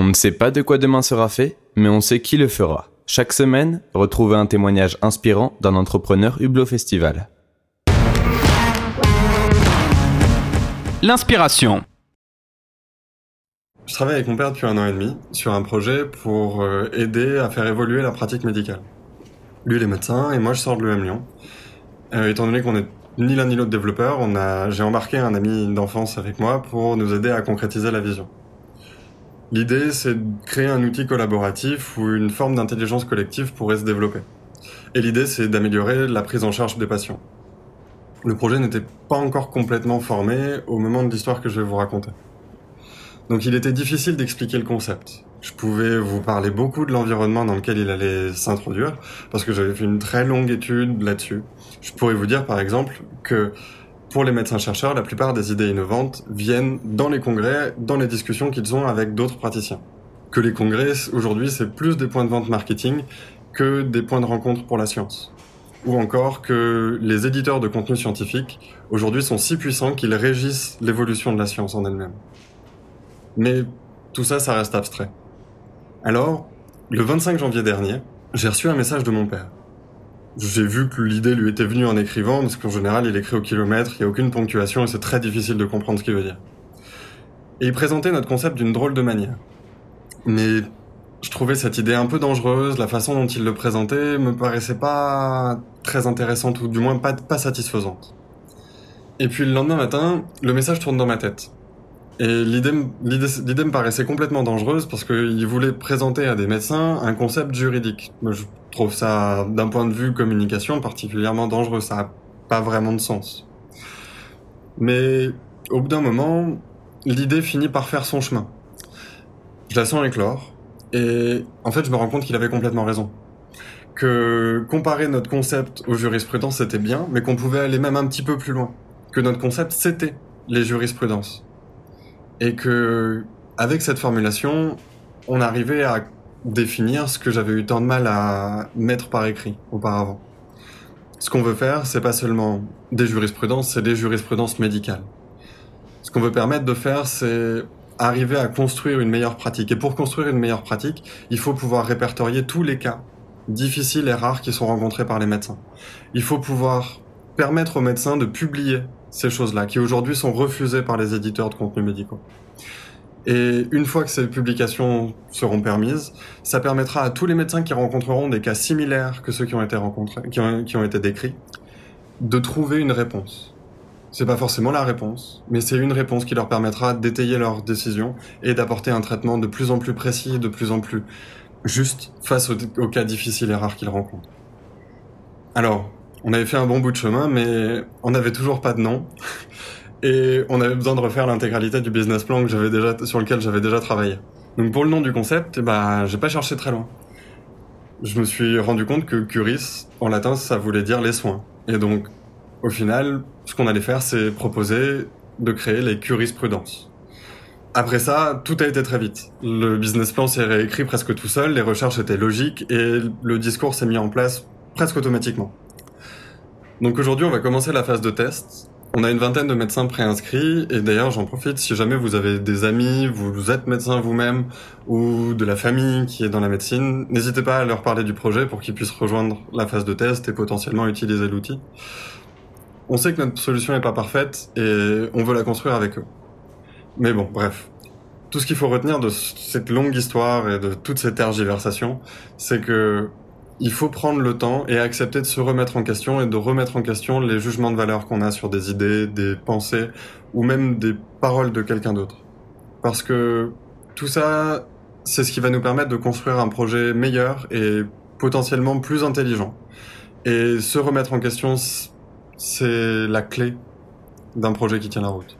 On ne sait pas de quoi demain sera fait, mais on sait qui le fera. Chaque semaine, retrouvez un témoignage inspirant d'un entrepreneur Hublot Festival. L'inspiration. Je travaille avec mon père depuis un an et demi sur un projet pour euh, aider à faire évoluer la pratique médicale. Lui, il est médecin et moi, je sors de l'EM Lyon. Euh, étant donné qu'on est ni l'un ni l'autre développeur, j'ai embarqué un ami d'enfance avec moi pour nous aider à concrétiser la vision. L'idée, c'est de créer un outil collaboratif où une forme d'intelligence collective pourrait se développer. Et l'idée, c'est d'améliorer la prise en charge des patients. Le projet n'était pas encore complètement formé au moment de l'histoire que je vais vous raconter. Donc il était difficile d'expliquer le concept. Je pouvais vous parler beaucoup de l'environnement dans lequel il allait s'introduire, parce que j'avais fait une très longue étude là-dessus. Je pourrais vous dire par exemple que pour les médecins-chercheurs, la plupart des idées innovantes viennent dans les congrès, dans les discussions qu'ils ont avec d'autres praticiens. Que les congrès, aujourd'hui, c'est plus des points de vente marketing que des points de rencontre pour la science. Ou encore que les éditeurs de contenu scientifique, aujourd'hui, sont si puissants qu'ils régissent l'évolution de la science en elle-même. Mais tout ça, ça reste abstrait. Alors, le 25 janvier dernier, j'ai reçu un message de mon père. J'ai vu que l'idée lui était venue en écrivant, parce qu'en général, il écrit au kilomètre, il n'y a aucune ponctuation et c'est très difficile de comprendre ce qu'il veut dire. Et il présentait notre concept d'une drôle de manière. Mais je trouvais cette idée un peu dangereuse, la façon dont il le présentait me paraissait pas très intéressante, ou du moins pas, pas satisfaisante. Et puis le lendemain matin, le message tourne dans ma tête. Et l'idée, me paraissait complètement dangereuse parce qu'il voulait présenter à des médecins un concept juridique. Je trouve ça, d'un point de vue communication, particulièrement dangereux. Ça n'a pas vraiment de sens. Mais au bout d'un moment, l'idée finit par faire son chemin. Je la sens éclore. Et en fait, je me rends compte qu'il avait complètement raison. Que comparer notre concept aux jurisprudences, c'était bien, mais qu'on pouvait aller même un petit peu plus loin. Que notre concept, c'était les jurisprudences et que avec cette formulation, on arrivait à définir ce que j'avais eu tant de mal à mettre par écrit auparavant. Ce qu'on veut faire, c'est pas seulement des jurisprudences, c'est des jurisprudences médicales. Ce qu'on veut permettre de faire, c'est arriver à construire une meilleure pratique. Et pour construire une meilleure pratique, il faut pouvoir répertorier tous les cas difficiles et rares qui sont rencontrés par les médecins. Il faut pouvoir permettre aux médecins de publier ces choses-là, qui aujourd'hui sont refusées par les éditeurs de contenus médicaux. Et une fois que ces publications seront permises, ça permettra à tous les médecins qui rencontreront des cas similaires que ceux qui ont été rencontrés, qui ont, été décrits, de trouver une réponse. C'est pas forcément la réponse, mais c'est une réponse qui leur permettra d'étayer leurs décisions et d'apporter un traitement de plus en plus précis, de plus en plus juste face aux, aux cas difficiles et rares qu'ils rencontrent. Alors, on avait fait un bon bout de chemin, mais on n'avait toujours pas de nom. Et on avait besoin de refaire l'intégralité du business plan que j'avais déjà, sur lequel j'avais déjà travaillé. Donc pour le nom du concept, bah, j'ai pas cherché très loin. Je me suis rendu compte que curis, en latin, ça voulait dire les soins. Et donc, au final, ce qu'on allait faire, c'est proposer de créer les curisprudences. Après ça, tout a été très vite. Le business plan s'est réécrit presque tout seul, les recherches étaient logiques et le discours s'est mis en place presque automatiquement. Donc aujourd'hui, on va commencer la phase de test. On a une vingtaine de médecins préinscrits et d'ailleurs, j'en profite si jamais vous avez des amis, vous êtes médecin vous-même ou de la famille qui est dans la médecine, n'hésitez pas à leur parler du projet pour qu'ils puissent rejoindre la phase de test et potentiellement utiliser l'outil. On sait que notre solution n'est pas parfaite et on veut la construire avec eux. Mais bon, bref. Tout ce qu'il faut retenir de cette longue histoire et de toute cette tergiversation, c'est que il faut prendre le temps et accepter de se remettre en question et de remettre en question les jugements de valeur qu'on a sur des idées, des pensées ou même des paroles de quelqu'un d'autre. Parce que tout ça, c'est ce qui va nous permettre de construire un projet meilleur et potentiellement plus intelligent. Et se remettre en question, c'est la clé d'un projet qui tient la route.